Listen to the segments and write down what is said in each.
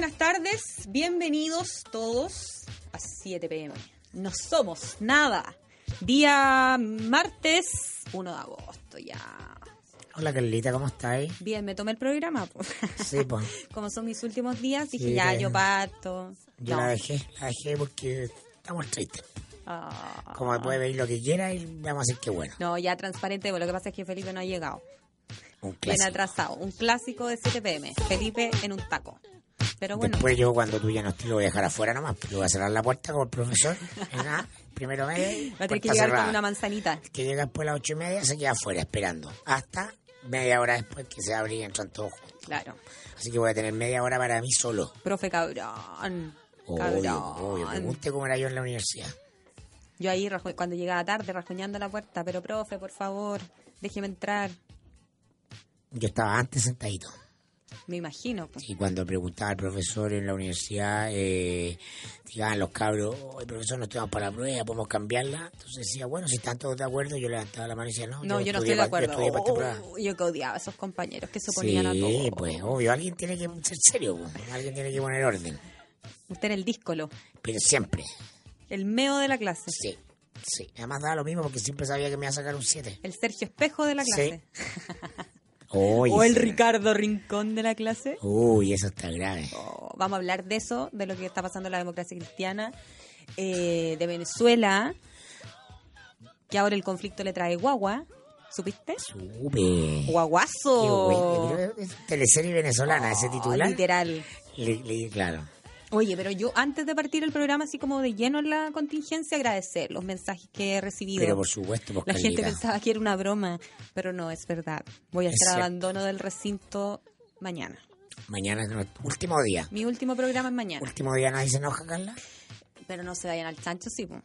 buenas tardes. Bienvenidos todos a 7 pm. No somos nada. Día martes 1 de agosto ya. Hola Carlita, ¿cómo estáis? Bien, me tomé el programa. po. Sí, pues. Como son mis últimos días, dije Sí, ya, yo parto. Yo No. la dejé, la dejé porque estamos tristes. Ah. Como puede ver lo que quiera y vamos a decir que bueno. No, ya transparente, lo que pasa es que Felipe no ha llegado. Un Bien clásico. atrasado. Un clásico de 7 pm. Felipe en un taco. Pero bueno, Después yo cuando tú ya no estés lo voy a dejar afuera nomás. Le voy a cerrar la puerta como el profesor. Primero medio. va a tener que llegar cerrada. con una manzanita. Que llega después a las ocho y media se queda afuera esperando. Hasta media hora después que se abre y entran todos juntos. Claro. Así que voy a tener media hora para mí solo. Profe cabrón. Obvio, obvio. Me guste como era yo en la universidad. Yo ahí, cuando llegaba tarde, rajuñando la puerta, pero profe, por favor, déjeme entrar. Yo estaba antes sentadito. Me imagino. pues. Y cuando preguntaba al profesor en la universidad, eh, llegaban los cabros, "Oye, profesor, no estamos para la prueba, podemos cambiarla. Entonces decía, bueno, si están todos de acuerdo, yo levantaba la mano y decía, no, No, yo no estoy de yo acuerdo. estudié para esta prueba. Oh, yo que odiaba a esos compañeros que se oponían a todo. Sí, pues, obvio, alguien tiene que ser serio, pues, alguien tiene que poner orden. Usted era el díscolo, Pero siempre, el meo de la clase, sí, sí. Además daba lo mismo porque siempre sabía que me iba a sacar un 7. el Sergio Espejo de la Sí. O el sí. Ricardo Rincón de la clase. Uy, eso está grave. Oh, vamos a hablar de eso, de lo que está pasando en la democracia cristiana, eh, de Venezuela, que ahora el conflicto le trae guagua. ¿Supiste? Qué Guaguazo. bueno. Pero es teleserie venezolana, ese Oh, titular. Literal. Le- le- claro. Oye, pero yo antes de partir el programa, así como de lleno en la contingencia, agradecer los mensajes que he recibido. Pero por supuesto, pues, la gente pensaba que era una broma, pero no, es verdad. Voy a Es hacer cierto. abandono del recinto mañana. Mañana es nuestro último día. Mi último programa es mañana. Último día nadie se enoja, Carla. Pero no se vayan al chancho, sí. po.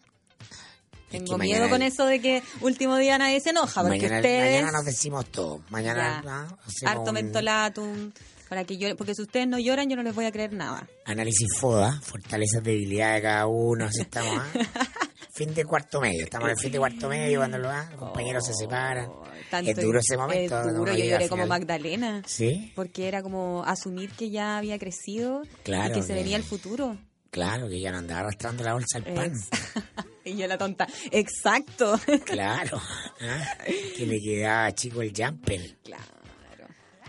Tengo que miedo mañana- con eso de que último día nadie se enoja, porque mañana, ustedes... mañana nos decimos todo. Mañana Ya, ah, hacemos harto un mentolatum, para que yo, porque si ustedes no lloran, yo no les voy a creer nada. análisis FODA, fortalezas, debilidades de cada uno. Así estamos. ¿ah? fin de cuarto medio. Estamos en el fin de cuarto medio cuando los ah, compañeros se separan. Tanto- es duro ese momento. Es duro, yo lloré como. Magdalena. Sí, Porque era como asumir que ya había crecido Claro, y que se venía el futuro. claro, que ya no andaba arrastrando la bolsa al pan. Y yo la tonta. Exacto. Claro. ¿ah? Que le quedaba chico el jumper. claro.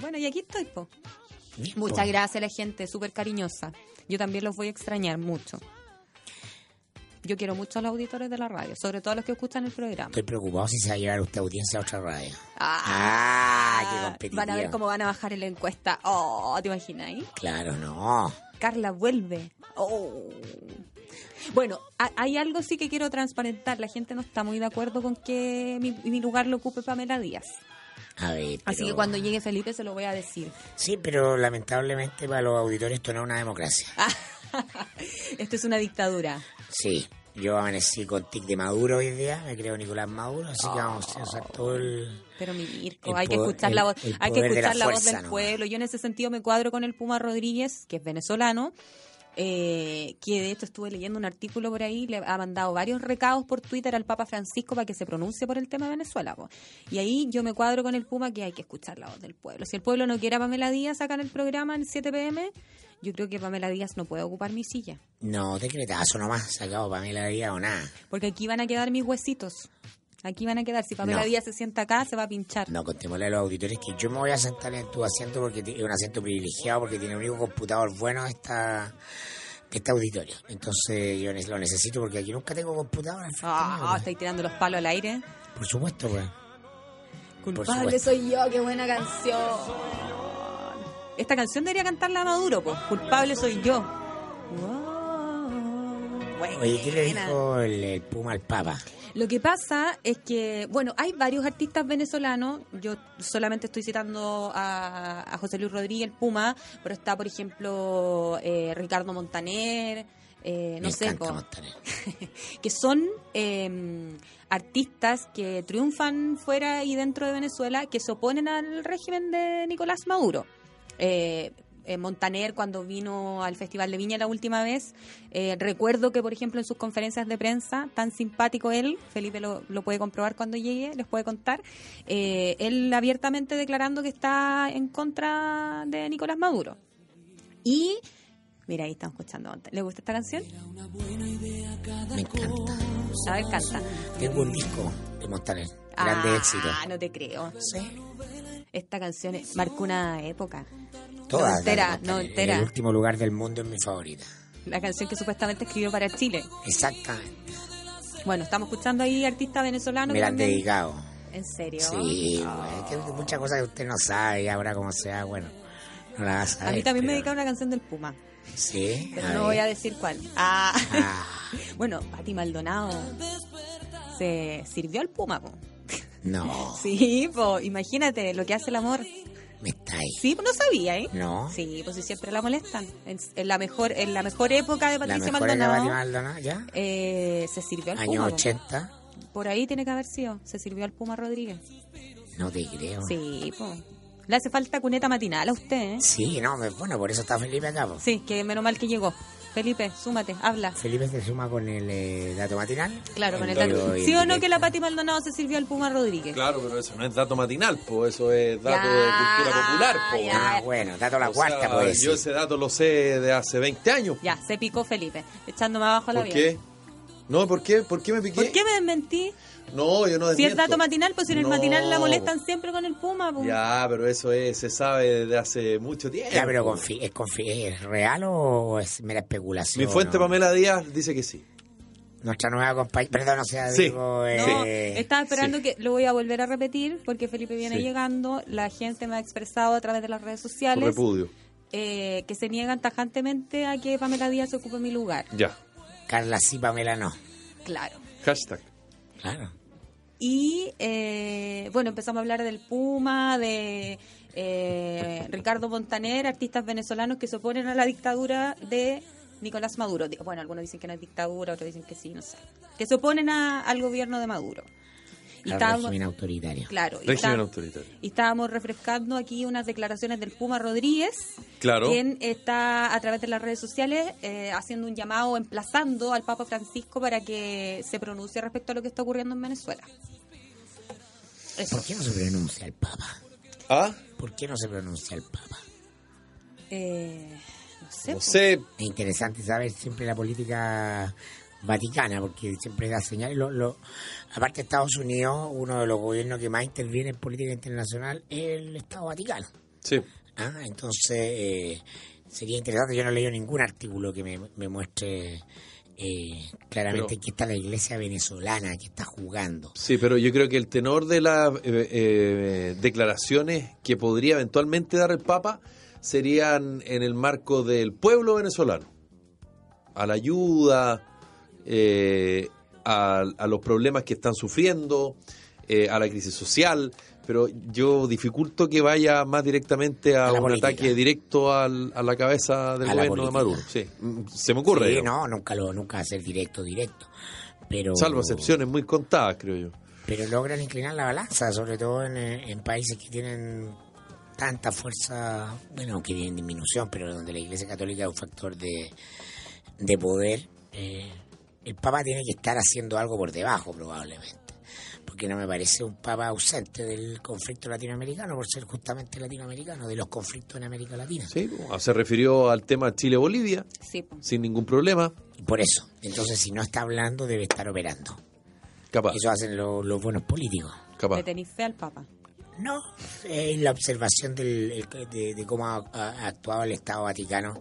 Bueno, y aquí estoy, po. Muchas gracias a la gente, súper cariñosa. Yo también los voy a extrañar mucho. Yo quiero mucho a los auditores de la radio, sobre todo a los que escuchan el programa. Estoy preocupado si se va a llevar usted audiencia a otra radio. Ah, Ah, qué competitivo. Van a ver cómo van a bajar en la encuesta. Oh, ¿te imaginas? Claro, no. Carla vuelve. Oh. Bueno, ha- hay algo sí que quiero transparentar. La gente no está muy de acuerdo con que mi, mi lugar lo ocupe Pamela Díaz. A ver. Así pero- que cuando llegue Felipe se lo voy a decir. Sí, pero lamentablemente para los auditores esto no es una democracia. Esto es una dictadura. Sí, yo amanecí con tic de Maduro hoy día, me creo Nicolás Maduro, así que vamos a usar todo el... Pero mi Mirko, El hay que escuchar el- la voz, hay que poder de la escuchar la, voz del ¿no? pueblo. Yo en ese sentido me cuadro con el Puma Rodríguez, que es venezolano, eh, que de hecho estuve leyendo un artículo por ahí, le ha mandado varios recados por Twitter al Papa Francisco para que se pronuncie por el tema de Venezuela. po. Y ahí yo me cuadro con el Puma que hay que escuchar la voz del pueblo. Si el pueblo no quiere a Pamela Díaz acá en el programa en 7 pm, yo creo que Pamela Díaz no puede ocupar mi silla. No, decretazo nomás, sacado Pamela Díaz o nada. Porque aquí van a quedar mis huesitos. Aquí van a quedar. Si Pamela No. Díaz se sienta acá, se va a pinchar. No, contémosle a los auditores que yo me voy a sentar en tu asiento porque es un asiento privilegiado porque tiene un único computador bueno esta este auditorio. Entonces yo lo necesito porque aquí nunca tengo computador. Ah, pues. estáis tirando los palos al aire. Por supuesto, pues. Culpable supuesto. soy yo, qué buena canción. Esta canción debería cantarla Maduro, pues. Culpable soy yo. Wow. Oye, ¿qué le dijo el, el Puma al Papa? Lo que pasa es que, bueno, hay varios artistas venezolanos. Yo solamente estoy citando a, a José Luis Rodríguez, Puma, pero está, por ejemplo, eh, Ricardo Montaner, eh, no Me sé, po, Montaner. que son eh, artistas que triunfan fuera y dentro de Venezuela, que se oponen al régimen de Nicolás Maduro. Eh, eh, Montaner cuando vino al Festival de Viña la última vez, eh, recuerdo que por ejemplo en sus conferencias de prensa, tan simpático él, Felipe lo, lo puede comprobar cuando llegue, les puede contar, eh, él abiertamente declarando que está en contra de Nicolás Maduro. Y, mira, ahí estamos escuchando. ¿Le gusta esta canción? Me encanta. A ver, canta. Tengo un disco de Montaner. Grande ah, éxito. no te creo. Sí. Esta canción marcó una época. Entera, no entera. El último lugar del mundo es mi favorita. La canción que supuestamente escribió para Chile. Exactamente. Bueno, estamos escuchando ahí artistas venezolanos. Me la han dedicado. ¿En serio? Sí, güey, que hay muchas cosas que usted no sabe y ahora como sea, bueno, no la vas a A saber. mí también me pero- dedicaron una canción del Puma, Sí, pero a no ver. voy a decir cuál. Ah. Ah, bueno, Pati Maldonado se sirvió al Puma, po. no, Sí, po, imagínate lo que hace el amor. Me está ahí. Sí, pues no sabía, ¿eh? No. Sí, pues sí, siempre la molestan. En, en la mejor en la mejor época de La Patricia mejor era Maldonado, Pati Maldonado, ¿ya? eh, se sirvió al Años Puma. po. 80. Por ahí tiene que haber sido. Se sirvió al Puma Rodríguez. No te creo. Sí, pues. Le hace falta cuneta matinal a usted, ¿eh? Sí, no, bueno, por eso está Felipe acá. po. Sí, que menos mal que llegó. Felipe, súmate, habla. Felipe se suma con el eh, dato matinal. Claro, con el dato. ¿Sí o no que la Pati Maldonado se sirvió al Puma Rodríguez? Claro, pero eso no es dato matinal, pues eso es dato Ya, de cultura popular, po. ya. Ah, bueno, dato la O cuarta, sea, pues. Yo ese dato lo sé de hace 20 años. Ya, se picó Felipe, echándome abajo la ¿Por vida. qué? No, ¿por qué? ¿Por qué me piqué? ¿Por qué me desmentí? No, yo no Si es desmiento. dato matinal, pues si en el No. matinal la molestan siempre con el Puma. pues. Ya, pero eso es, se sabe desde hace mucho tiempo. Ya, pero confi- ¿es, confi- ¿es real o es mera especulación? Mi fuente no? Pamela Díaz dice que sí. Nuestra nueva compañera, perdón, o sea, Sí. digo, No, eh, estaba esperando sí. que lo voy a volver a repetir porque Felipe viene Sí. llegando. La gente me ha expresado a través de las redes sociales repudio. eh, que se niegan tajantemente a que Pamela Díaz ocupe mi lugar. Ya. Carla sí, Pamela no. Claro. Hashtag. Claro. Y eh, bueno, empezamos a hablar del Puma, de eh, Ricardo Montaner, artistas venezolanos que se oponen a la dictadura de Nicolás Maduro. Bueno, algunos dicen que no es dictadura, otros dicen que sí, no sé. Que se oponen a- al gobierno de Maduro. Y estábamos- régimen autoritario. Claro, y, Régimen está- autoritario. y estábamos refrescando aquí unas declaraciones del Puma Rodríguez, Claro. quien está a través de las redes sociales eh, haciendo un llamado, emplazando al Papa Francisco para que se pronuncie respecto a lo que está ocurriendo en Venezuela. Eso. ¿Por qué no se pronuncia el Papa? ¿Ah? ¿Por qué no se pronuncia el Papa? Eh, no sé. No po. sé. Es interesante saber siempre la política vaticana, porque siempre da señales. Lo, lo- aparte de Estados Unidos, uno de los gobiernos que más interviene en política internacional es el Estado Vaticano. Sí. Ah, entonces eh, sería interesante. Yo no he leído ningún artículo que me, me muestre eh, claramente Pero- que está la iglesia venezolana que está jugando. Sí, pero yo creo que el tenor de las eh, eh, declaraciones que podría eventualmente dar el Papa serían en el marco del pueblo venezolano, a la ayuda, eh, a, a los problemas que están sufriendo, eh, a la crisis social, pero yo dificulto que vaya más directamente a, un política. ataque directo al- a la cabeza del A gobierno de. Maduro. Sí, Mm, se me ocurre. Sí, no, nunca lo, nunca ser directo, directo. Pero, Salvo excepciones muy contadas, creo yo. pero logran inclinar la balanza, sobre todo en, eh, en países que tienen tanta fuerza, bueno, que viene en disminución, pero donde la Iglesia Católica es un factor de, de poder. eh, el Papa tiene que estar haciendo algo por debajo, probablemente. Porque no me parece un Papa ausente del conflicto latinoamericano, por ser justamente latinoamericano, de los conflictos en América Latina. Sí, se refirió al tema Chile-Bolivia, Sí, sin ningún problema, Por eso. Entonces, si no está hablando, debe estar operando. capaz, Eso hacen lo- los buenos políticos. capaz. ¿Le tenéis fe al Papa? No, es la observación del, el- de, de cómo ha, ha actuado el Estado Vaticano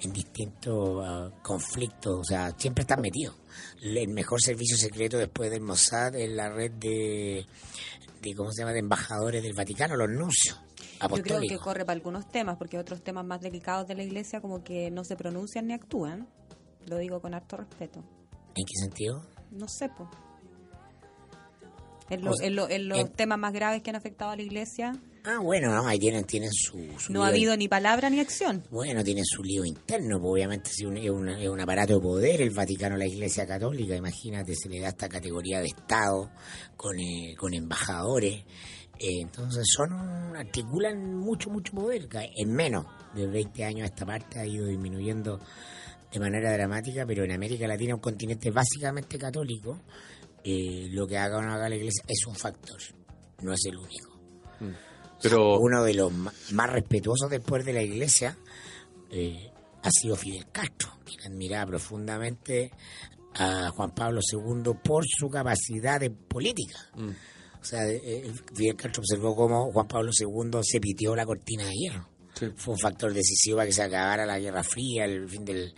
en distintos ah, conflictos. O sea, siempre están metidos. El mejor servicio secreto después del Mossad es la red de, de ¿cómo se llama?, de embajadores del Vaticano, los nuncios Yo creo que corre para algunos temas, porque otros temas más delicados de la iglesia como que no se pronuncian ni actúan. Lo digo con harto respeto. ¿En qué sentido? No sé, po. En, lo- O sea, en lo- en los en- temas más graves que han afectado a la iglesia, Ah, bueno, no, ahí tienen, tienen su, su No ha habido ni palabra ni acción. Bueno, tienen su lío interno, pues, obviamente un- es, un, es un aparato de poder el Vaticano, la Iglesia Católica, imagínate, se le da esta categoría de Estado con, eh, con embajadores, eh, entonces son, articulan mucho, mucho poder, en menos de 20 años esta parte ha ido disminuyendo de manera dramática, pero en América Latina, un continente básicamente católico, eh, lo que haga o no haga la Iglesia es un factor, no es el único Pero uno de los más respetuosos después de la iglesia eh, ha sido Fidel Castro, quien admiraba profundamente a Juan Pablo II por su capacidad de política. O sea, eh, eh, Fidel Castro observó cómo Juan Pablo II se pitió la cortina de hierro. Sí. Fue un factor decisivo para que se acabara la Guerra Fría, el fin del,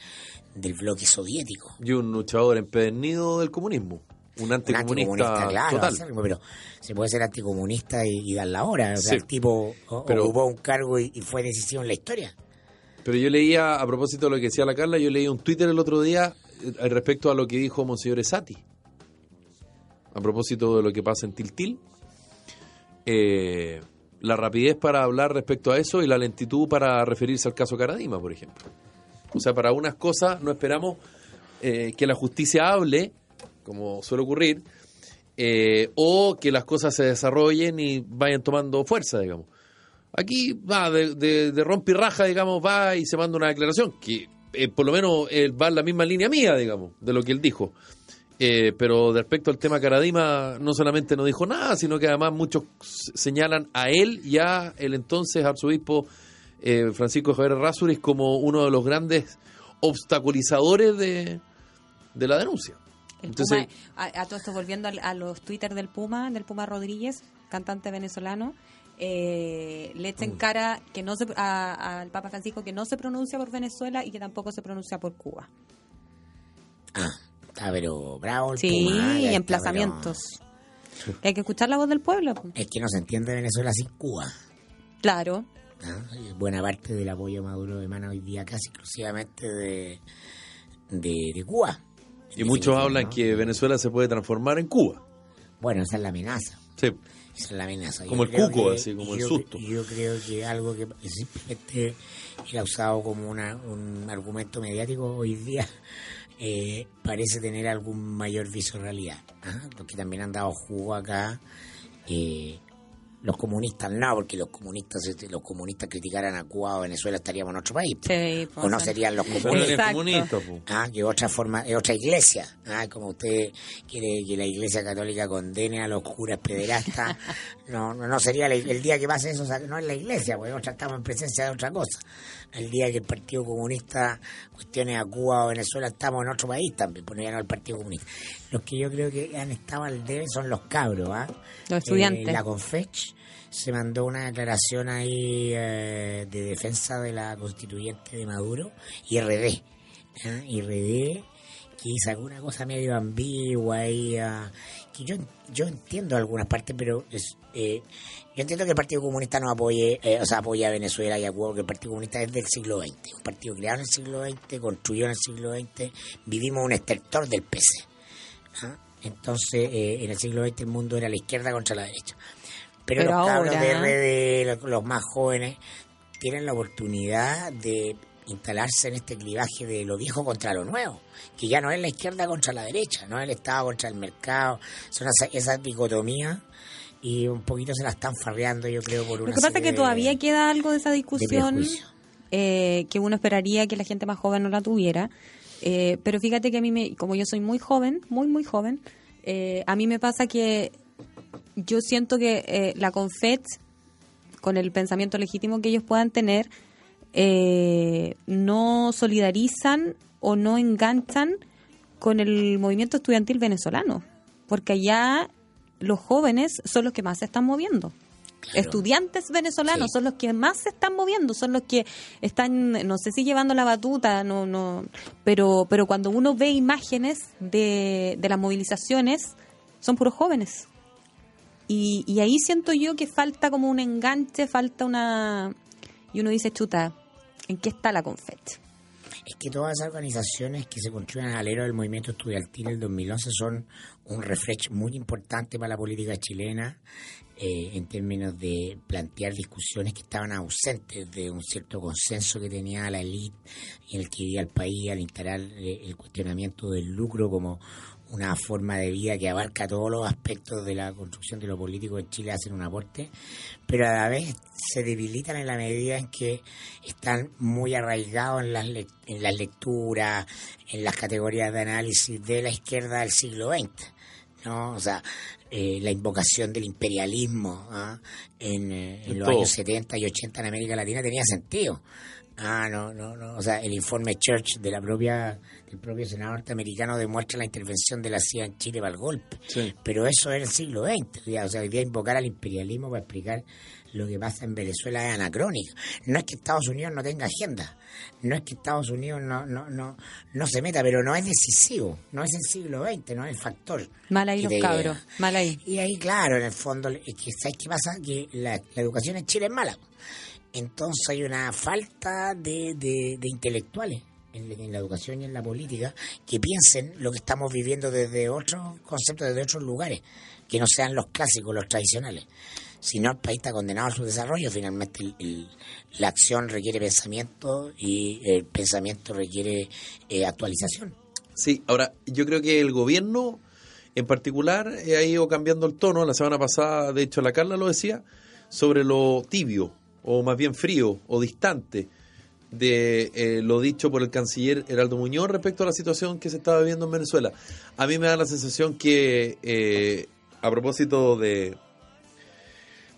del bloque soviético. y un luchador empedernido del comunismo. Un Un anticomunista, anticomunista, claro, total. pero se puede ser anticomunista y, y dar la hora. O sea, Sí. el tipo Pero- ocupó un cargo y, y fue decisivo en la historia. Pero yo leía, a propósito de lo que decía la Carla, yo leí un Twitter el otro día eh, respecto a lo que dijo Monseñor Esati. A propósito de lo que pasa en Tiltil. Eh, la rapidez para hablar respecto a eso y la lentitud para referirse al caso Caradima, por ejemplo. O sea, para unas cosas no esperamos eh, que la justicia hable, como suele ocurrir, eh, o que las cosas se desarrollen y vayan tomando fuerza, digamos. Aquí va de, de, raja, digamos, va y se manda una declaración que eh, por lo menos eh, va en la misma línea mía, digamos, de lo que él dijo. Eh, pero respecto al tema Caradima, no solamente no dijo nada, sino que además muchos señalan a él y a el entonces arzobispo Francisco Javier Rázuriz como uno de los grandes obstaculizadores de la denuncia. El Entonces, Puma, a, a todo esto volviendo a, los Twitter del Puma, del Puma Rodríguez, cantante venezolano, eh, le echa en cara que no se, a- al Papa Francisco que no se pronuncia por Venezuela y que tampoco se pronuncia por Cuba. Ah, está pero bravo el Sí, Puma, y emplazamientos. Hay que escuchar la voz del pueblo. Es que no se entiende Venezuela sin Cuba. Claro. ¿ah? Buena parte del apoyo a Maduro emana hoy día casi exclusivamente de, de, de Cuba. Y muchos hablan ¿no? que Venezuela se puede transformar en Cuba. Bueno, esa es la amenaza. Sí. Esa es la amenaza. Como Yo el cuco, que- así, como el susto. Yo creo que algo que simplemente era usado como una, un argumento mediático hoy día eh, parece tener algún mayor viso realidad. ¿ah? Los que también han dado jugo acá, eh, los comunistas no, porque los comunistas si los comunistas criticaran a Cuba o Venezuela estaríamos en otro país. Sí, o no serían los comunistas. comunista. Ah, que otra forma, es otra iglesia. Ah, como usted quiere que la iglesia católica condene a los curas pederastas, no, no, no sería la- el día que pase eso, o sea, no es la iglesia, porque nosotros estamos en presencia de otra cosa. El día que el Partido Comunista cuestione a Cuba o Venezuela, estamos en otro país también, porque ya no el Partido Comunista. Los que yo creo que han estado al debe son los cabros, ¿ah? Los estudiantes. Eh, la Confech se mandó una declaración ahí eh, de defensa de la constituyente de Maduro y RD. Y RD que sacó una cosa medio ambigua ahí, ah, que yo, yo entiendo algunas partes, pero es, eh, yo entiendo que el Partido Comunista no apoye, eh, o sea, apoya a Venezuela y a Cuba, porque el Partido Comunista es del siglo XX, un partido creado en el siglo XX, construido en el siglo XX, vivimos un estertor del PC. ¿ah? Entonces, eh, en el siglo XX el mundo era la izquierda contra la derecha. Pero, Pero los cabros ahora- de RD, los, los más jóvenes, tienen la oportunidad de instalarse en este clivaje de lo viejo contra lo nuevo, que ya no es la izquierda contra la derecha, no es el Estado contra el mercado, son esas, esas dicotomías y un poquito se la están farreando yo creo por una Lo que pasa es que de- todavía queda algo de esa discusión eh, que uno esperaría que la gente más joven no la tuviera. Eh, pero fíjate que a mí, me, como yo soy muy joven, muy, muy joven, eh, a mí me pasa que yo siento que eh, la CONFET, con el pensamiento legítimo que ellos puedan tener, eh, no solidarizan o no enganchan con el movimiento estudiantil venezolano, porque allá los jóvenes son los que más se están moviendo. Estudiantes venezolanos Sí. son los que más se están moviendo, son los que están, no sé si llevando la batuta, no, no, pero, pero cuando uno ve imágenes de, de las movilizaciones, son puros jóvenes. Y, y ahí siento yo que falta como un enganche, falta una... Y uno dice, chuta, ¿en qué está la confet? Es que todas esas organizaciones que se construyen al alero del movimiento estudiantil del 2011 son un refresh muy importante para la política chilena. eh, en términos de plantear discusiones que estaban ausentes de un cierto consenso que tenía la élite en el que vivía el país al instalar eh, el cuestionamiento del lucro como una forma de vida que abarca todos los aspectos de la construcción de lo político en Chile hacen un aporte, pero a la vez se debilitan en la medida en que están muy arraigados en las, lec- en las lecturas, en las categorías de análisis de la izquierda del siglo XX. ¿No? O sea, eh, la invocación del imperialismo ¿ah? en, eh, en los todo. años 70 y 80 en América Latina tenía sentido. Ah, no, no, no. O sea, el informe Church de la propia, del propio Senado norteamericano demuestra la intervención de la CIA en Chile para el golpe. Sí. Pero eso era el siglo XX. O sea, hoy día invocar al imperialismo para explicar lo que pasa en Venezuela es anacrónico. No es que Estados Unidos no tenga agenda. No es que Estados Unidos no, no, no, no se meta, pero no es decisivo. No es el siglo XX, no es el factor. Mal ahí los cabros, mal ahí. Y ahí, claro, en el fondo, es que, ¿sabes qué pasa? Que la, la educación en Chile es mala. Entonces hay una falta de, de, de intelectuales en la educación y en la política que piensen lo que estamos viviendo desde otros conceptos, desde otros lugares, que no sean los clásicos, los tradicionales. Si no, el país está condenado a su desarrollo. Finalmente, la acción requiere pensamiento y el pensamiento requiere eh, actualización. Sí, ahora yo creo que el gobierno en particular eh, ha ido cambiando el tono. La semana pasada, de hecho, la Carla lo decía, sobre lo tibio, o más bien frío, o distante de eh, lo dicho por el canciller Heraldo Muñoz respecto a la situación que se estaba viviendo en Venezuela. A mí me da la sensación que, a propósito de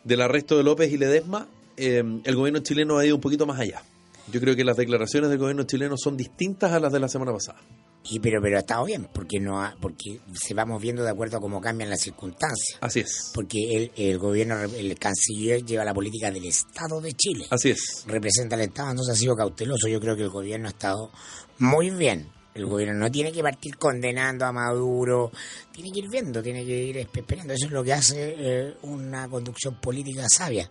del arresto de López y Ledesma, eh, el gobierno chileno ha ido un poquito más allá. Yo creo que las declaraciones del gobierno chileno son distintas a las de la semana pasada. Y pero pero ha estado bien, porque no ha- porque se va moviendo de acuerdo a cómo cambian las circunstancias. Así es. Porque el, el gobierno, el canciller lleva la política del Estado de Chile. Así es. Representa al Estado, entonces ha sido cauteloso. Yo creo que el gobierno ha estado muy bien. El gobierno no tiene que partir condenando a Maduro, tiene que ir viendo, tiene que ir esperando. Eso es lo que hace eh, una conducción política sabia.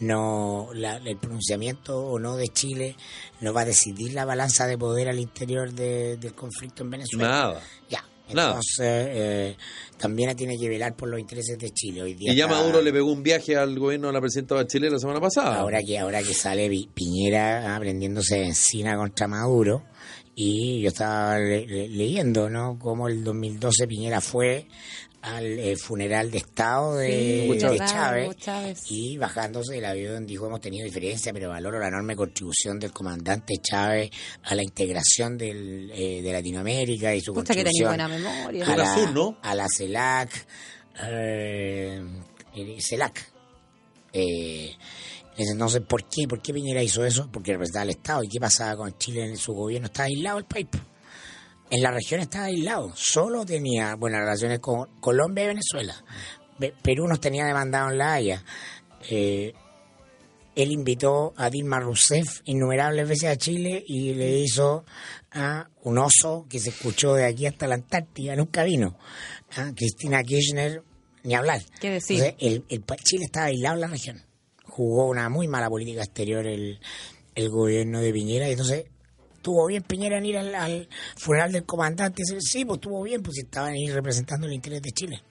No la- el pronunciamiento o no de Chile no va a decidir la balanza de poder al interior de- del conflicto en Venezuela. Nada. Ya. Entonces, eh, también tiene que velar por los intereses de Chile. Hoy día Y ya está- Maduro le pegó un viaje al gobierno de la presidenta Bachelet la semana pasada. Ahora que ahora que sale Piñera ah, prendiéndose benzina contra Maduro y yo estaba le- le- leyendo, ¿no? Cómo el 2012 Piñera fue al eh, funeral de Estado de, Sí, de Chávez. Chávez, y bajándose del avión dijo hemos tenido diferencia pero valoro la enorme contribución del comandante Chávez a la integración del, eh, de Latinoamérica y su Pucha que contribución buena memoria. A la, sur, ¿no? a la CELAC, eh, CELAC. Eh, entonces, ¿por qué? ¿Por qué Piñera hizo eso? Porque representaba al Estado. ¿Y qué pasaba con Chile en su gobierno? Estaba aislado el país. En la región estaba aislado. Solo tenía buenas relaciones con Colombia y Venezuela. Ve- Perú nos tenía demandado en La Haya. Eh, él invitó a Dilma Rousseff innumerables veces a Chile y le hizo a un oso que se escuchó de aquí hasta la Antártida, nunca vino. Ah, Cristina Kirchner, ni hablar. ¿Qué decir? Entonces, el, Chile estaba aislado en la región. Jugó una muy mala política exterior el, el gobierno de Piñera y entonces estuvo bien Piñera en ir al, al funeral del comandante. Sí, pues estuvo bien, pues estaban ahí representando el interés de Chile.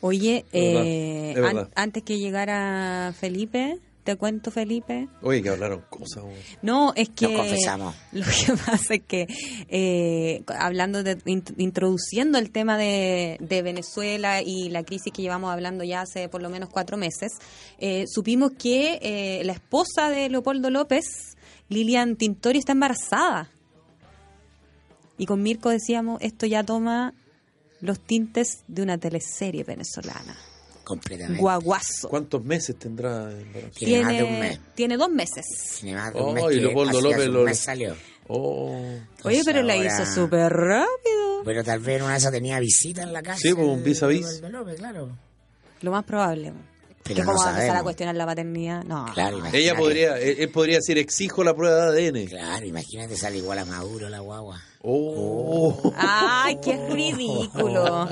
Oye, verdad, eh, an- antes que llegara Felipe, te cuento Felipe. Oye, que hablaron cosas. No, es que Nos confesamos. lo que pasa es que eh, hablando de int- introduciendo el tema de, de Venezuela y la crisis que llevamos hablando ya hace por lo menos cuatro meses, eh, supimos que eh, la esposa de Leopoldo López, Lilian Tintori, está embarazada. Y con Mirko decíamos, esto ya toma los tintes de una teleserie venezolana. Completamente. Guaguazo. ¿Cuántos meses tendrá el embarazo? Tiene más de un mes. tiene dos meses. Tiene más de un Oh, mes y Leopoldo López lo- mes salió. Oh. Oye, pero la ahora- hizo súper rápido. Pero tal vez una de esas tenía visita en la casa. Sí, pues, un vis a vis. López, claro. Lo más probable. Pero que no como va a empezar a cuestionar la paternidad. No. Claro, imagínate. Ella podría, él, él podría decir, exijo la prueba de ADN. Claro, imagínate, sale igual a Maduro la guagua. Oh. Ay, qué ridículo.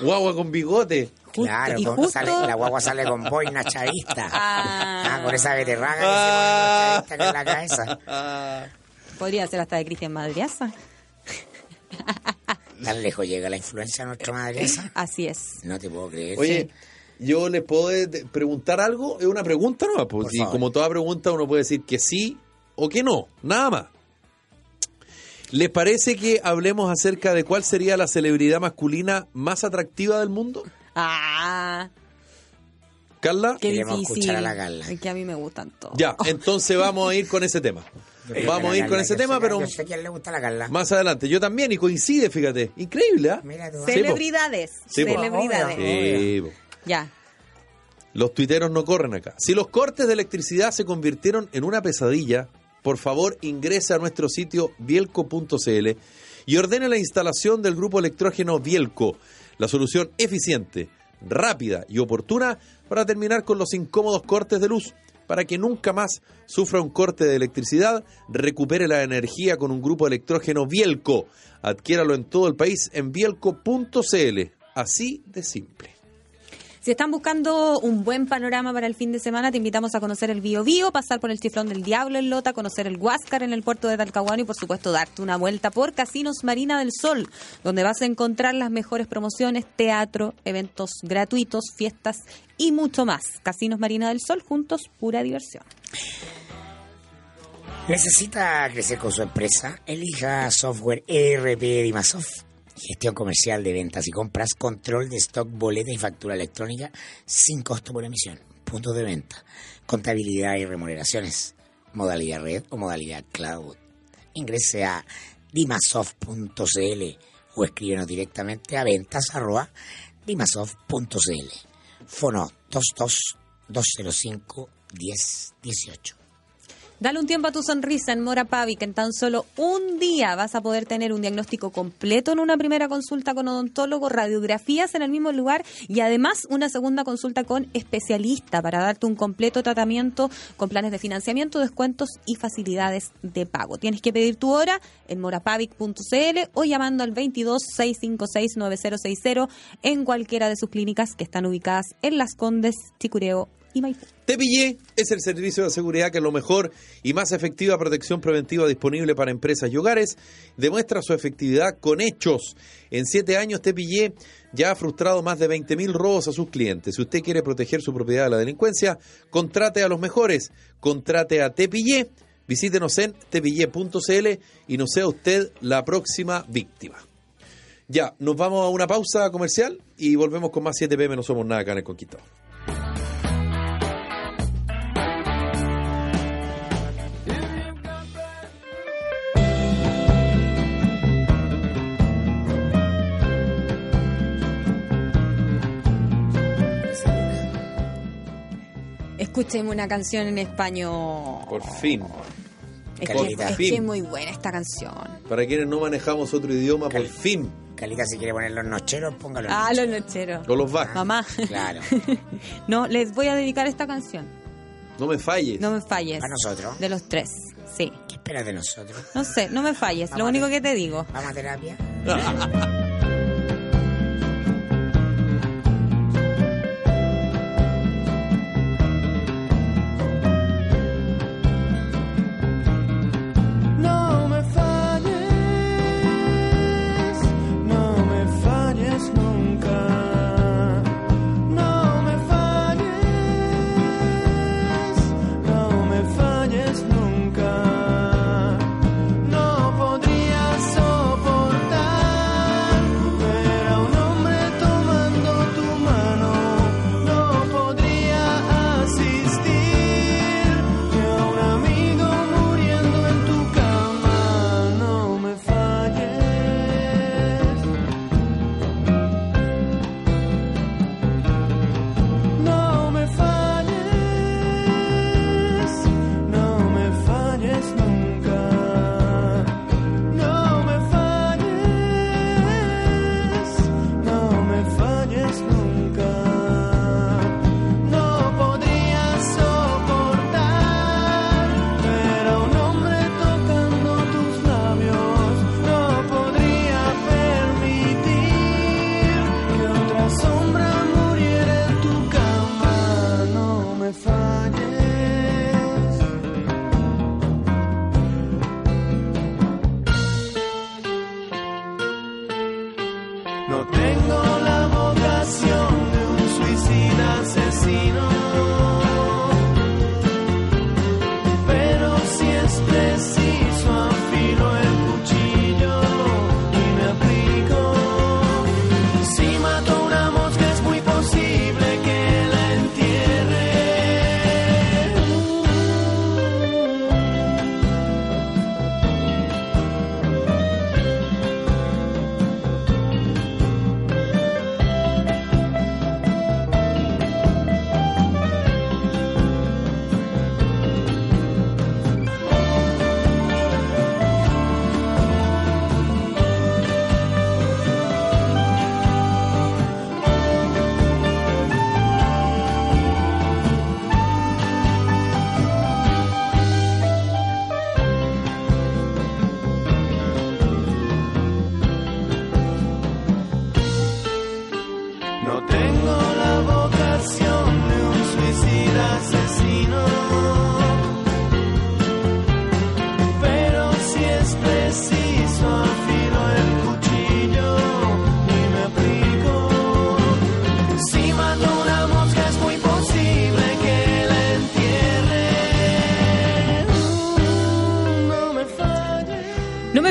Guagua con bigote. Claro, y con- justo- sale- la guagua sale con boina chavista. Ah. Ah, con esa beterraga Ah. que se pone en la chavista Ah. Podría ser hasta de Cristian Madriaza. cabeza. Tan lejos llega la influencia de nuestra madre esa. Así es. No te puedo creer. Oye, yo les puedo de- preguntar algo. Es una pregunta, ¿no? Pues, y favor. como toda pregunta, uno puede decir que sí o que no. Nada más. ¿Les parece que hablemos acerca de cuál sería la celebridad masculina más atractiva del mundo? Ah, Carla. qué Queremos difícil. escuchar a la Carla. Es que a mí me gustan todos. Ya, entonces vamos a ir con ese tema. Vamos a ir con ese Yo tema, sé- pero Yo sé él le gusta la Carla. más adelante. Yo también, y coincide, fíjate. Increíble, ¿ah? Mira tú. Celebridades. Sí, po. Celebridades. Sí, po. Ya. Los tuiteros no corren acá. Si los cortes de electricidad se convirtieron en una pesadilla, por favor ingrese a nuestro sitio bielco.cl y ordene la instalación del grupo electrógeno Bielco, la solución eficiente, rápida y oportuna para terminar con los incómodos cortes de luz. Para que nunca más sufra un corte de electricidad, recupere la energía con un grupo electrógeno Bielco. Adquiéralo en todo el país en bielco.cl. Así de simple. Si están buscando un buen panorama para el fin de semana, te invitamos a conocer el Bio Bio, pasar por el Chiflón del Diablo en Lota, conocer el Huáscar en el puerto de Talcahuano y, por supuesto, darte una vuelta por Casinos Marina del Sol, donde vas a encontrar las mejores promociones, teatro, eventos gratuitos, fiestas y mucho más. Casinos Marina del Sol, juntos, pura diversión. ¿Necesita crecer con su empresa? Elija software ERP Dimasoft. Gestión comercial de ventas y compras, control de stock, boleta y factura electrónica sin costo por emisión. Puntos de venta, contabilidad y remuneraciones, modalidad red o modalidad cloud. Ingrese a dimasoft.cl o escríbenos directamente a ventas arroba dimasoft.cl. Fono 22 205 1018. Dale un tiempo a tu sonrisa en Mora Pavic. En tan solo un día vas a poder tener un diagnóstico completo en una primera consulta con odontólogo, radiografías en el mismo lugar y además una segunda consulta con especialista para darte un completo tratamiento con planes de financiamiento, descuentos y facilidades de pago. Tienes que pedir tu hora en morapavic.cl o llamando al 22 656 9060 en cualquiera de sus clínicas que están ubicadas en Las Condes, Chicureo y es el servicio de seguridad que es lo mejor y más efectiva protección preventiva disponible para empresas y hogares. Demuestra su efectividad con hechos. En siete años pillé ya ha frustrado más de 20.000 robos a sus clientes. Si usted quiere proteger su propiedad de la delincuencia, contrate a los mejores. Contrate a pillé. Visítenos en tepillé.cl y no sea usted la próxima víctima. Ya, nos vamos a una pausa comercial y volvemos con más 7 pm. No somos nada acá en el Conquistador. Escúcheme una canción en español. Por fin. Es, que, es que es muy buena esta canción. Para quienes no manejamos otro idioma, por fin. Calita, si quiere poner los nocheros, póngalo. Ah, los nocheros. O los bajos. Mamá. Claro. no, les voy a dedicar esta canción. No me falles. No me falles. ¿Para nosotros? De los tres. Sí. ¿Qué esperas de nosotros? No sé, no me falles. Lo a único que te digo. ¿Vamos a terapia?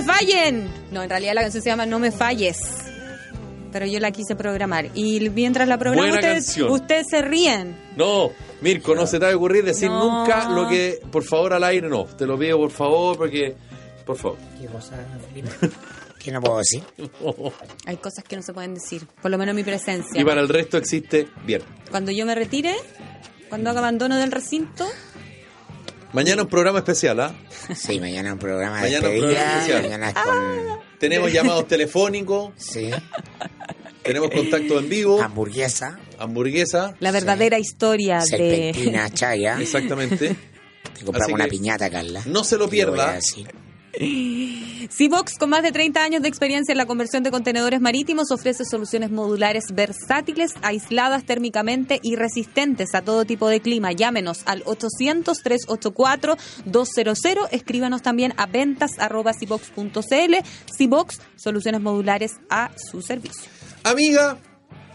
fallen. No, en realidad la canción se llama No me falles. Pero yo la quise programar. Y mientras la programo, ustedes, se ríen. No, Mirko, no se te va a ocurrir decir No. nunca lo que, por favor, al aire no. Te lo pido, por favor, porque, por favor. ¿Qué cosa, no puedo decir? Hay cosas que no se pueden decir. Por lo menos en mi presencia. Y para el resto existe bien. Cuando yo me retire, cuando haga abandono del recinto, Mañana un programa especial, ¿ah? Sí, mañana un programa de Mañana un programa especial. Mañana es con... Tenemos llamados telefónicos, Sí, tenemos contacto en vivo, hamburguesa, hamburguesa, la verdadera historia de... serpentina, chaya. exactamente. Te compramos Así una piñata, Carla. no se lo pierda. Civox, con más de 30 años de experiencia en la conversión de contenedores marítimos, ofrece soluciones modulares versátiles, aisladas térmicamente y resistentes a todo tipo de clima. Llámenos al 800-384-200. Escríbanos también a ventas arroba civox.cl. Civox, soluciones modulares a su servicio. Amiga,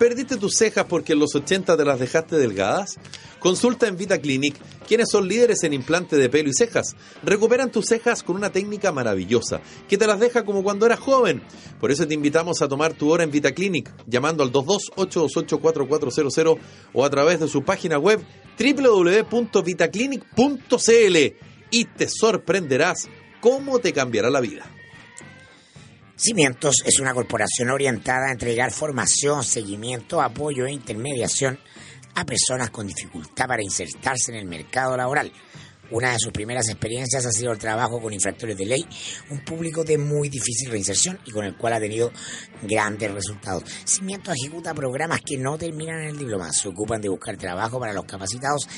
¿perdiste tus cejas porque en los 80 te las dejaste delgadas? Consulta en Vita Clinic, quienes son líderes en implante de pelo y cejas. Recuperan tus cejas con una técnica maravillosa, que te las deja como cuando eras joven. Por eso te invitamos a tomar tu hora en Vita Clinic, llamando al 22-828-4400 o a través de su página web www.vitaclinic.cl y te sorprenderás cómo te cambiará la vida. Cimientos es una corporación orientada a entregar formación, seguimiento, apoyo e intermediación a personas con dificultad para insertarse en el mercado laboral. Una de sus primeras experiencias ha sido el trabajo con infractores de ley, un público de muy difícil reinserción y con el cual ha tenido grandes resultados. Cimientos ejecuta programas que no terminan en el diploma, se ocupan de buscar trabajo para los capacitados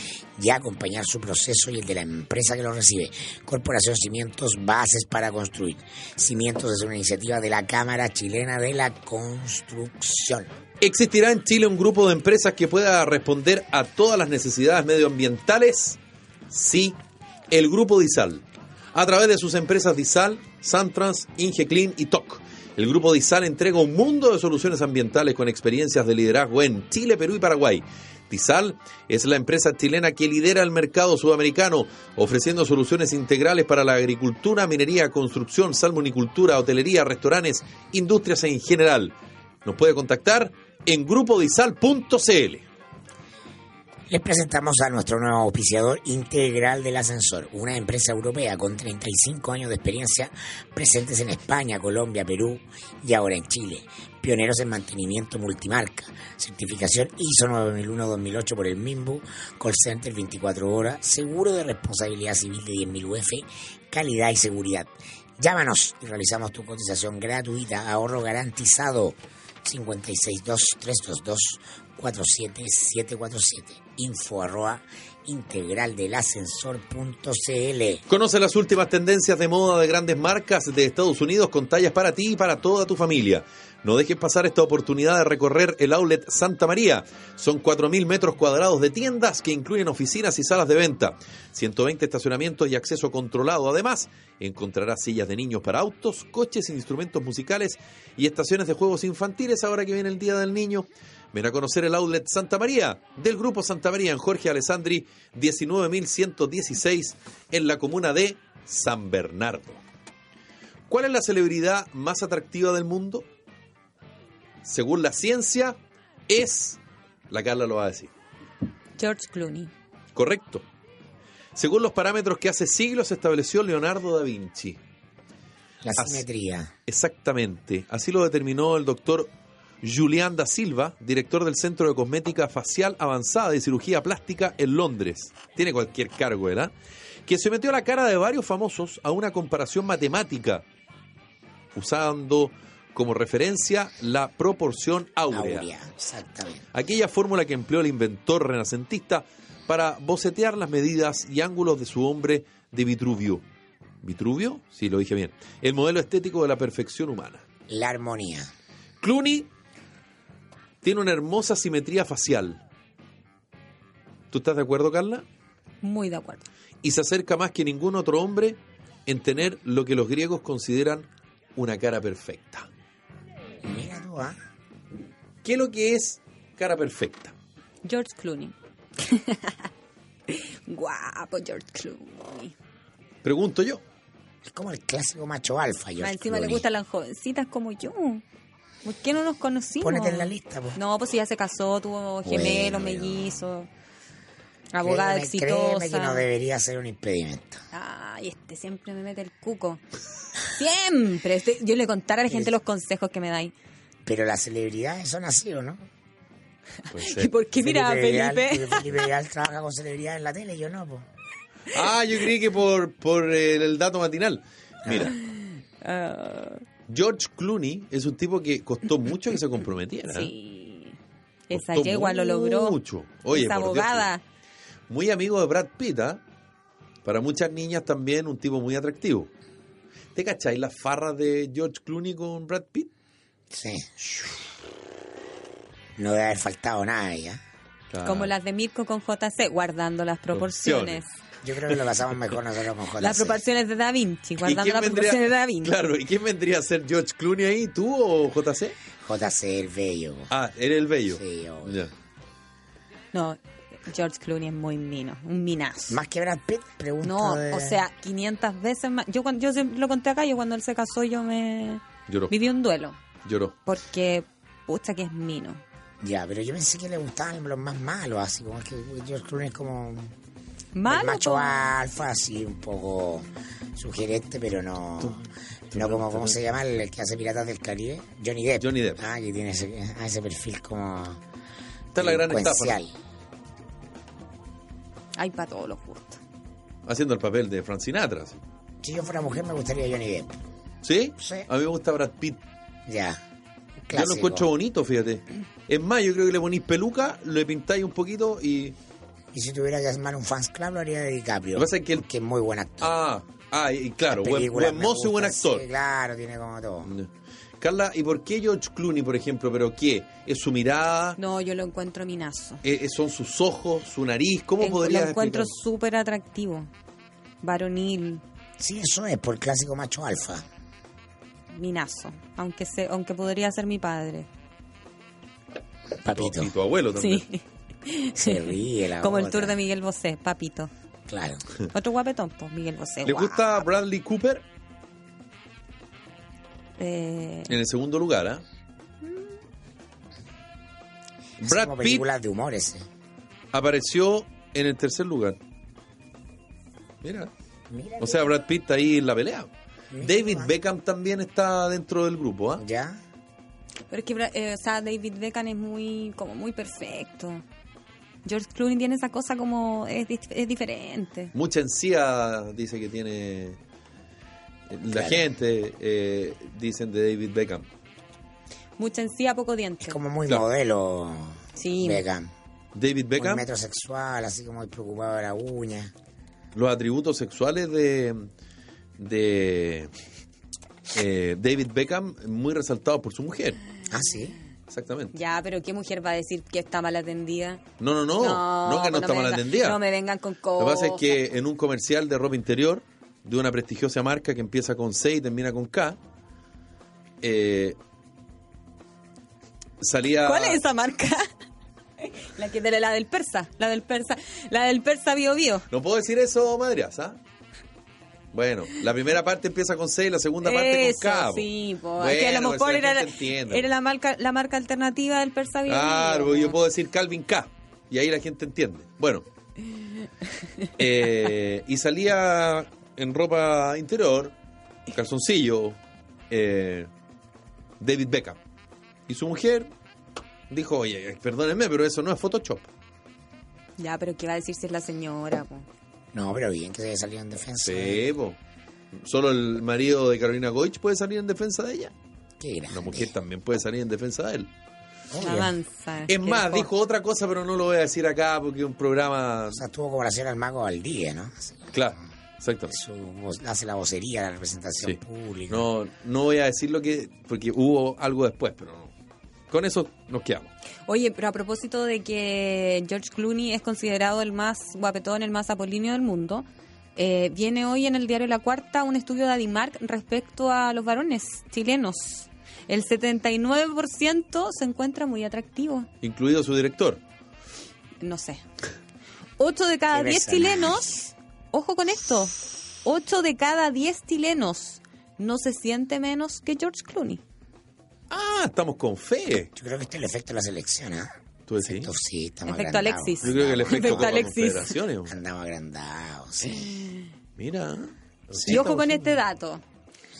y acompañar su proceso y el de la empresa que lo recibe. Corporación Cimientos, bases para construir. Cimientos es una iniciativa de la Cámara Chilena de la Construcción. ¿Existirá en Chile un grupo de empresas que pueda responder a todas las necesidades medioambientales? Sí, el grupo Disal. A través de sus empresas Disal, Santrans, Ingeclean y TOC. El grupo Disal entrega un mundo de soluciones ambientales con experiencias de liderazgo en Chile, Perú y Paraguay. Disal es la empresa chilena que lidera el mercado sudamericano, ofreciendo soluciones integrales para la agricultura, minería, construcción, salmonicultura, hotelería, restaurantes, industrias en general. Nos puede contactar en grupodisal.cl. Les presentamos a nuestro nuevo auspiciador integral del ascensor, una empresa europea con 35 años de experiencia presentes en España, Colombia, Perú y ahora en Chile. Pioneros en mantenimiento multimarca, certificación ISO 9001-2008 por el MIMBU, call center 24 horas, seguro de responsabilidad civil de 10.000 UF, calidad y seguridad. Llámanos y realizamos tu cotización gratuita, ahorro garantizado 562-322-47747. Info arroba integral. Conoce las últimas tendencias de moda de grandes marcas de Estados Unidos con tallas para ti y para toda tu familia. No dejes pasar esta oportunidad de recorrer el outlet Santa María. Son 4.000 metros cuadrados de tiendas que incluyen oficinas y salas de venta, 120 estacionamientos y acceso controlado. Además, encontrarás sillas de niños para autos, coches, instrumentos musicales y estaciones de juegos infantiles ahora que viene el Día del Niño. Ven a conocer el outlet Santa María del Grupo Santa María en Jorge Alessandri 19116 en la comuna de San Bernardo. ¿Cuál es la celebridad más atractiva del mundo? Según la ciencia, es... La Carla lo va a decir. George Clooney. Correcto. Según los parámetros que hace siglos estableció Leonardo da Vinci. La Así- simetría. Exactamente. Así lo determinó el doctor Julián da Silva, director del Centro de Cosmética Facial Avanzada y Cirugía Plástica en Londres. Tiene cualquier cargo, ¿verdad? Que se metió a la cara de varios famosos a una comparación matemática, usando como referencia la proporción áurea. Aurea, exactamente. Aquella fórmula que empleó el inventor renacentista para bocetear las medidas y ángulos de su hombre de Vitruvio. ¿Vitruvio? Sí, lo dije bien. El modelo estético de la perfección humana. La armonía. Clooney tiene una hermosa simetría facial. ¿Tú estás de acuerdo, Carla? Muy de acuerdo. Y se acerca más que ningún otro hombre en tener lo que los griegos consideran una cara perfecta. Mira tú, ¿ah? ¿Qué es lo que es cara perfecta? George Clooney. Guapo George Clooney. Pregunto yo. Es como el clásico macho alfa, George encima le Clooney. gustan las jovencitas como yo. ¿Por qué no nos conocimos? Ponete en la lista, po. No, pues si ya se casó, tuvo gemelos, Bueno, mellizos, abogada Créeme- exitosa. Créeme que no debería ser un impedimento. Ay, este siempre me mete el cuco. Siempre. Este- yo le contara a la gente los consejos que me dais. Pero las celebridades son así, ¿o no? Puede ¿Y por qué mira, Felipe? Felipe Vidal trabaja con celebridades en la tele, yo no, pues. Ah, yo creí que por, por el, el dato matinal. Mira, Ah, George Clooney es un tipo que costó mucho que se comprometiera. sí. Esa Costó yegua lo logró. mucho. Oye, Esa por Dios, abogada. muy amigo de Brad Pitt, ¿ah? Para muchas niñas también un tipo muy atractivo. ¿Te cacháis las farras de George Clooney con Brad Pitt? Sí. No debe haber faltado nada ya. Como las de Mirko con JC, guardando las proporciones. Yo creo que lo pasamos mejor nosotros con JC. Las proporciones de Da Vinci, ¿Y guardando quién las vendría- proporciones de Da Vinci. Claro, ¿y quién vendría a ser George Clooney ahí? ¿Tú o JC? JC el bello. Ah, eres el bello. Sí, obvio. Ya. No, George Clooney es muy mino, un minazo. Más que Brad Pitt, pregunto. No, de- o sea, 500 veces más. Yo cuando yo siempre lo conté acá, yo cuando él se casó yo me Lloró, viví un duelo lloró. porque pucha que es mino. Ya, pero yo pensé que le gustaban los más malos, así como que George Clooney es como el Malo. macho po. alfa, así un poco sugerente, pero no, no como, ¿cómo se llama el que hace Piratas del Caribe? Johnny Depp. Johnny Depp. Ah, que tiene ese, ah, ese perfil como Esta es la gran estafa. Hay para todos los gustos. Haciendo el papel de Frank Sinatra. ¿sí? Si yo fuera mujer me gustaría Johnny Depp. ¿Sí? Sí. A mí me gusta Brad Pitt. Ya. Yo lo Clásico. encuentro bonito, fíjate. Es más, yo creo que le ponís peluca, le pintáis un poquito y... Y si tuviera que armar un fans club lo haría de DiCaprio. Lo que pasa es que él- que es muy buen actor. Ah, ah y claro, buen, buen mozo y buen actor. sí, claro, tiene como todo. Carla, ¿y por qué George Clooney, por ejemplo? ¿Pero qué? ¿Es su mirada? No, yo lo encuentro minazo. ¿Eh, ¿Son sus ojos? ¿Su nariz? ¿Cómo En- podría lo encuentro súper atractivo. Varonil, Sí, eso es por el clásico macho alfa. minazo. Aunque se, aunque podría ser mi padre. Papito. Y tu abuelo también. Sí. Se ríe la Como el tour de Miguel Bosé, papito. Claro. Otro guapetón, pues Miguel Bosé. ¿Le gusta Bradley Cooper? Eh, En el segundo lugar, ¿ah? Es Brad como Pitt de humor ese. apareció en el tercer lugar. Mira. Mira. O sea, Brad Pitt está ahí en la pelea. Mira, David man. Beckham también está dentro del grupo, ¿ah? ¿Ya? pero es que eh, o sea, David Beckham es muy, como muy perfecto. George Clooney tiene esa cosa como es, dif- es diferente. Mucha encía dice que tiene la Claro. gente, eh, dicen de David Beckham. Mucha encía, poco diente. Es como muy Claro. modelo. Sí. Beckham. David Muy Beckham, metrosexual, así como muy preocupado de la uña. los atributos sexuales de, de eh, David Beckham muy resaltados por su mujer. Ah, sí. Exactamente. Ya, pero ¿qué mujer va a decir que está mal atendida? No, no, no, no, que no, pues está mal venga- atendida. No me vengan con Lo cosas. que pasa es que en un comercial de ropa interior de una prestigiosa marca que empieza con C y termina con K, eh, salía... ¿Cuál es esa marca? la que la del persa, la del persa, la del persa Bio Bio. No puedo decir eso, Madrias, ¿ah? Bueno, la primera parte empieza con C y la segunda parte Eso, con K. po. sí, po. Bueno, que a lo pues, mejor la era, entiende, era la marca, la marca alternativa del persa Claro, yo puedo decir Calvin K. Y ahí la gente entiende. Bueno. Eh, y salía en ropa interior, calzoncillo, eh, David Beckham. Y su mujer dijo, oye, perdónenme, pero eso no es Photoshop. Ya, pero ¿qué va a decir si es la señora? po? No, pero bien que se haya salido en defensa. Sí, po. Solo el marido de Carolina Goich puede salir en defensa de ella. Qué grande. Una mujer también puede salir en defensa de él. Obvio. Avanza. Es más, dijo otra cosa, pero no lo voy a decir acá porque es un programa... O sea, estuvo como la señora del mago al día, ¿no? Así, Claro, exactamente. su voz- hace la vocería, la representación Sí. pública. No, no voy a decir lo que. porque hubo algo después, pero no. Con eso nos quedamos. Oye, pero a propósito de que George Clooney es considerado el más guapetón, el más apolíneo del mundo, eh, viene hoy en el diario La Cuarta un estudio de Adimark respecto a los varones chilenos. El 79% se encuentra muy atractivo. Incluido su director. No sé. 8 de cada Qué 10 personaje. chilenos, ojo con esto, 8 de cada 10 chilenos no se siente menos que George Clooney. Ah, estamos con fe. Yo creo que este es el efecto de la selección, ¿ah? ¿Tú decís? Efecto, sí, estamos Efecto agrandados. Alexis. Yo creo que el efecto Efecto Alexis. Andamos agrandados, sí. Mira. Y ojo con este dato.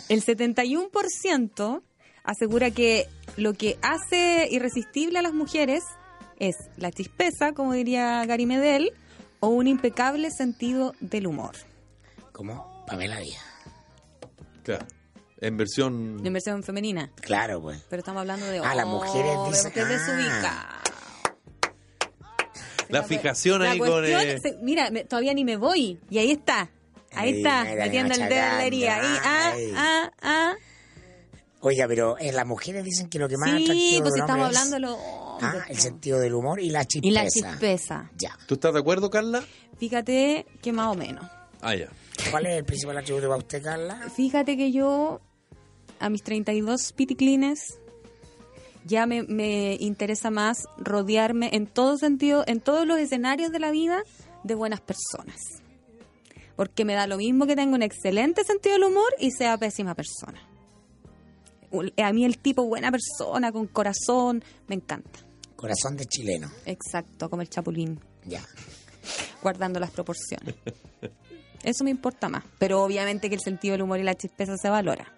El 71% asegura que lo que hace irresistible a las mujeres es la chispeza, como diría Gary Medel, o un impecable sentido del humor. Como Pamela Díaz. Claro. En versión. En versión femenina. Claro, pues. Pero estamos hablando de Ah, las mujeres dicen- usted ah. desubica. La fijación ahí con. eh, se- mira, me- todavía ni me voy. Y ahí está. Ahí Ahí, está, metiendo el dedo en la herida. Ahí, ah, ah, ah. Oiga, pero eh, las mujeres dicen que lo que más Sí, atractivo pues del estamos es- hablando hombres. Ah, el sentido del humor y la chispeza. Y la chispeza. Ya. ¿Tú estás de acuerdo, Carla? Fíjate que más o menos. Ah, ya. ¿Cuál es el principal atributo para usted, Carla? Fíjate que yo, a mis 32 piticlines, ya me, me interesa más rodearme en todo sentido, en todos los escenarios de la vida, de buenas personas. Porque me da lo mismo que tenga un excelente sentido del humor y sea pésima persona. A mí el tipo buena persona, con corazón, me encanta. Corazón de chileno. Exacto, como el chapulín. Ya. guardando las proporciones. Eso me importa más. Pero obviamente que el sentido del humor y la chispeza se valora.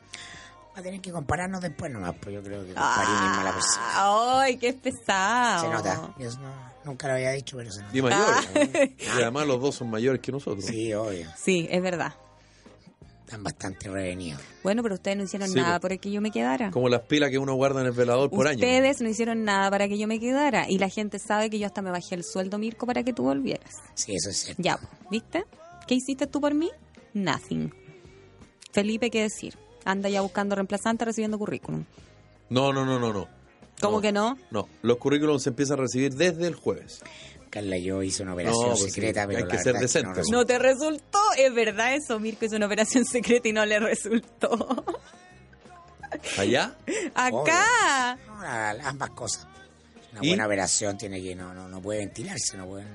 Va a tener que compararnos después nomás, pues yo creo que Comparín es mala persona. ¡Ay, qué pesado! Se nota. Yo no- nunca lo había dicho, pero se nota. Y mayores. Y además los dos son mayores que nosotros. Sí, obvio. Sí, es verdad. Están bastante revenidos. Bueno, pero ustedes no hicieron Sí, nada pues. por el que yo me quedara. Como las pilas que uno guarda en el velador por año. Ustedes no hicieron nada para que yo me quedara. Y la gente sabe que yo hasta me bajé el sueldo, Mirko, para que tú volvieras. Sí, eso es cierto. Ya, po, ¿viste? ¿Qué hiciste tú por mí? Nothing. Felipe, ¿qué decir? Anda ya buscando reemplazante, recibiendo currículum. No, no, no, no, no. ¿Cómo No. que no? No, los currículums se empiezan a recibir desde el jueves. Carla, yo hice una operación No, pues sí, secreta, hay pero que la ser que no decente. resultó. No te resultó, es verdad eso, Mirko hizo una operación secreta y no le resultó. Allá, Acá. No, la- ambas cosas. Una ¿Y? buena operación tiene que no, no, no puede ventilarse, no pueden,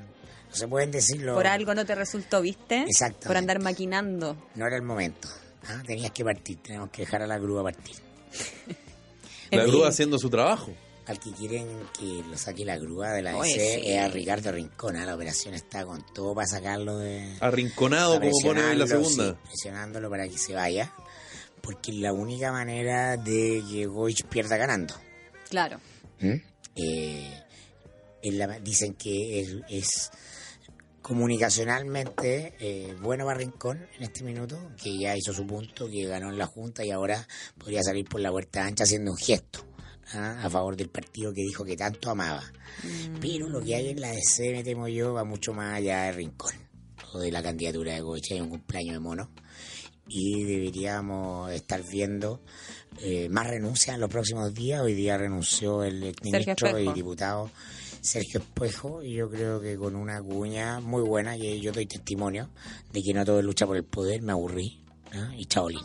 no se pueden decirlo. Por algo no te resultó, ¿viste? Exactamente. Por andar maquinando. No era el momento. Ah, Tenías que partir, tenemos que dejar a la grúa partir. la En grúa haciendo su trabajo. Al que quieren que lo saque la grúa de la Oye, DC sí. es a Ricardo Rincón. ah, La operación está con todo para sacarlo de. Arrinconado, como pone hoy la segunda. sí, presionándolo para que se vaya. Porque es la única manera de que Goich pierda ganando. Claro. ¿Mm? Eh, la- dicen que es, es comunicacionalmente eh, bueno para Rincón en este minuto, que ya hizo su punto, que ganó en la Junta y ahora podría salir por la puerta ancha haciendo un gesto ¿ah? a favor del partido que dijo que tanto amaba. Pero lo que hay en la DC, me temo yo, va mucho más allá de Rincón o de la candidatura de Goiche, hay un cumpleaños de mono y deberíamos estar viendo eh, más renuncias en los próximos días. Hoy día renunció el exministro y diputado Sergio Espejo y yo creo que con una cuña muy buena, que yo doy testimonio de que no todo es lucha por el poder, me aburrí ¿no? y chaolín.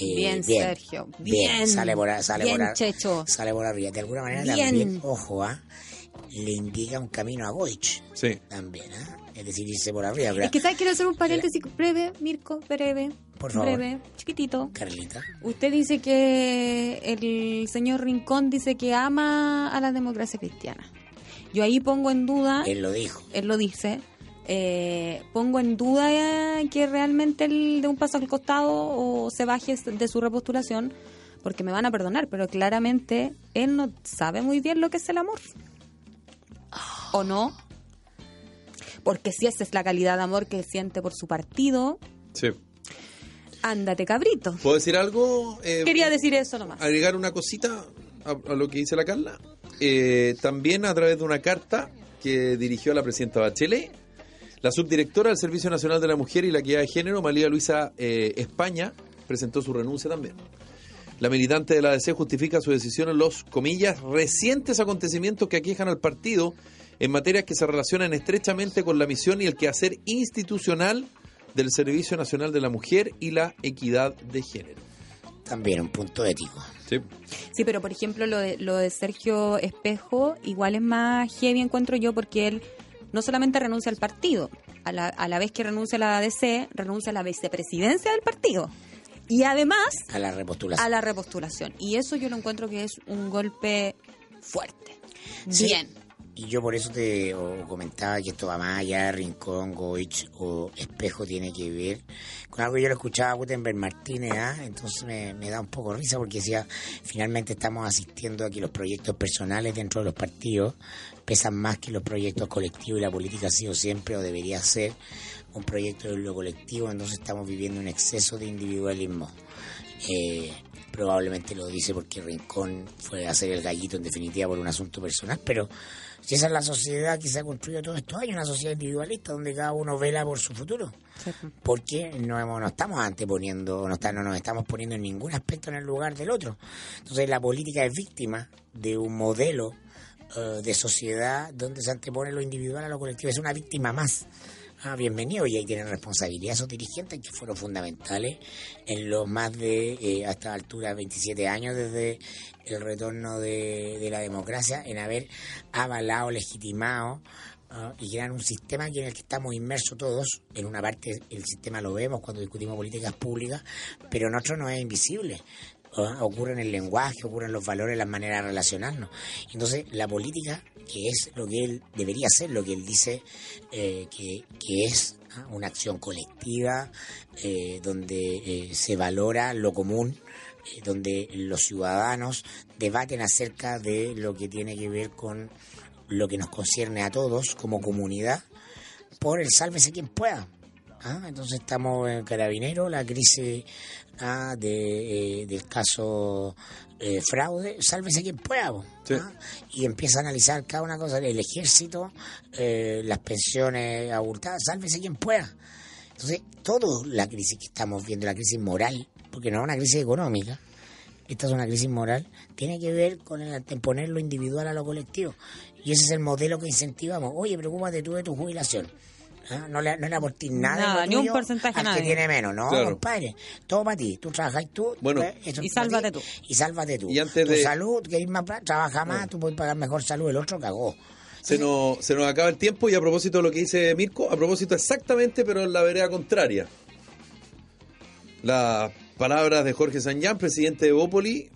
Eh, Bien, Sergio. Bien, Bien. sale por, sale Bien, por Checho. Sale por arriba. De alguna manera Bien. también, ojo, ¿ah? le indica un camino a Goich Sí. también, ¿ah? es decir, irse por arriba. pero- Es que, ¿sabes? Quiero hacer un paréntesis breve, Mirko, breve. Por favor. Breve, chiquitito. Carlita. Usted dice que el señor Rincón dice que ama a la democracia cristiana. Yo ahí pongo en duda, Él lo dijo. él lo dice, eh, pongo en duda que realmente él de un paso al costado o se baje de su repostulación, porque me van a perdonar, pero claramente él no sabe muy bien lo que es el amor. ¿O no? Porque si esa es la calidad de amor que siente por su partido, Sí. ándate cabrito. ¿Puedo decir algo? Eh, Quería decir eso nomás. agregar una cosita a, lo que dice la Carla. Eh, también a través de una carta que dirigió a la presidenta Bachelet, la subdirectora del Servicio Nacional de la Mujer y la Equidad de Género, María Luisa eh, España, presentó su renuncia también. La militante de la ADC justifica su decisión en los, comillas, recientes acontecimientos que aquejan al partido en materias que se relacionan estrechamente con la misión y el quehacer institucional del Servicio Nacional de la Mujer y la Equidad de Género. También un punto ético. Sí. Sí, pero por ejemplo lo de, lo de Sergio Espejo igual es más heavy encuentro yo porque él no solamente renuncia al partido, a la, a la vez que renuncia a la ADC, renuncia a la vicepresidencia del partido. Y además A la repostulación. a la repostulación. Y eso yo lo encuentro que es un golpe fuerte. Sí. Bien. Y yo por eso te comentaba que esto va más allá Rincón, Goich o Espejo tiene que ver con algo que yo lo escuchaba a Gutenberg Martínez, ¿ah? entonces me, me da un poco risa porque decía, finalmente estamos asistiendo a que los proyectos personales dentro de los partidos pesan más que los proyectos colectivos y la política ha sido siempre o debería ser un proyecto de lo colectivo, entonces estamos viviendo un exceso de individualismo. Eh, probablemente lo dice porque Rincón fue a hacer el gallito en definitiva por un asunto personal, pero si esa es la sociedad que se ha construido todos estos años, una sociedad individualista donde cada uno vela por su futuro. Porque no, hemos- no estamos anteponiendo, no, está- no nos estamos poniendo en ningún aspecto en el lugar del otro. Entonces la política es víctima de un modelo eh, de sociedad donde se antepone lo individual a lo colectivo. Es una víctima más. Ah, bienvenido, y ahí tienen responsabilidad esos dirigentes que fueron fundamentales en los más de, eh, a esta altura, 27 años desde el retorno de, la democracia, en haber avalado, legitimado ah, y crear un sistema en el que estamos inmersos todos. En una parte el sistema lo vemos cuando discutimos políticas públicas, pero en otro no es invisible. Ah, Ocurre en el lenguaje, ocurre en los valores, las maneras de relacionarnos. Entonces, la política, que es lo que él debería ser, lo que él dice eh, que, es ah, una acción colectiva, eh, donde eh, se valora lo común, donde los ciudadanos debaten acerca de lo que tiene que ver con lo que nos concierne a todos como comunidad, por el sálvese quien pueda. Ah, Entonces estamos en Carabinero, la crisis ah, de, eh, del caso eh, fraude, sálvese quien pueda. Sí. ¿ah? Y empieza a analizar cada una cosa, el ejército, eh, las pensiones abultadas, sálvese quien pueda. Entonces, toda la crisis que estamos viendo, la crisis moral, porque no es una crisis económica, esta es una crisis moral, tiene que ver con el anteponer lo individual a lo colectivo. Y ese es el modelo que incentivamos. Oye, preocúpate tú de tu jubilación. ¿Ah? No le, no le aportís nada, Nada, ni un porcentaje al que nadie. tiene menos. No, Claro. compadre. Todo para ti. Tú trabajas tú. Bueno. pues, eso Y sálvate ti, tú. Y sálvate tú. Y antes tu de- salud, que más trabaja más, tú puedes pagar mejor salud. El otro cagó. Se nos, se nos acaba el tiempo y a propósito de lo que dice Mirko, a propósito exactamente, pero en la vereda contraria. Las palabras de Jorge Sanyán, presidente de Bópoli,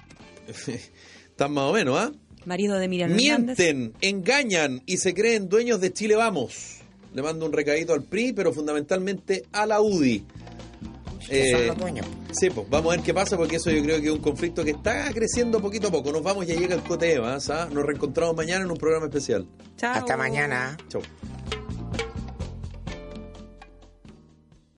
están más o menos, ¿ah? Marido de Miriam Hernández. Mienten, engañan y se creen dueños de Chile Vamos. Le mando un recadito al PRI, pero fundamentalmente a la UDI. Eh, los dueños. Sí, pues vamos a ver qué pasa, porque eso yo creo que es un conflicto que está creciendo poquito a poco. Nos vamos, ya llega el Coteva, ¿ah? Nos reencontramos mañana en un programa especial. Chao. Hasta mañana. Chau.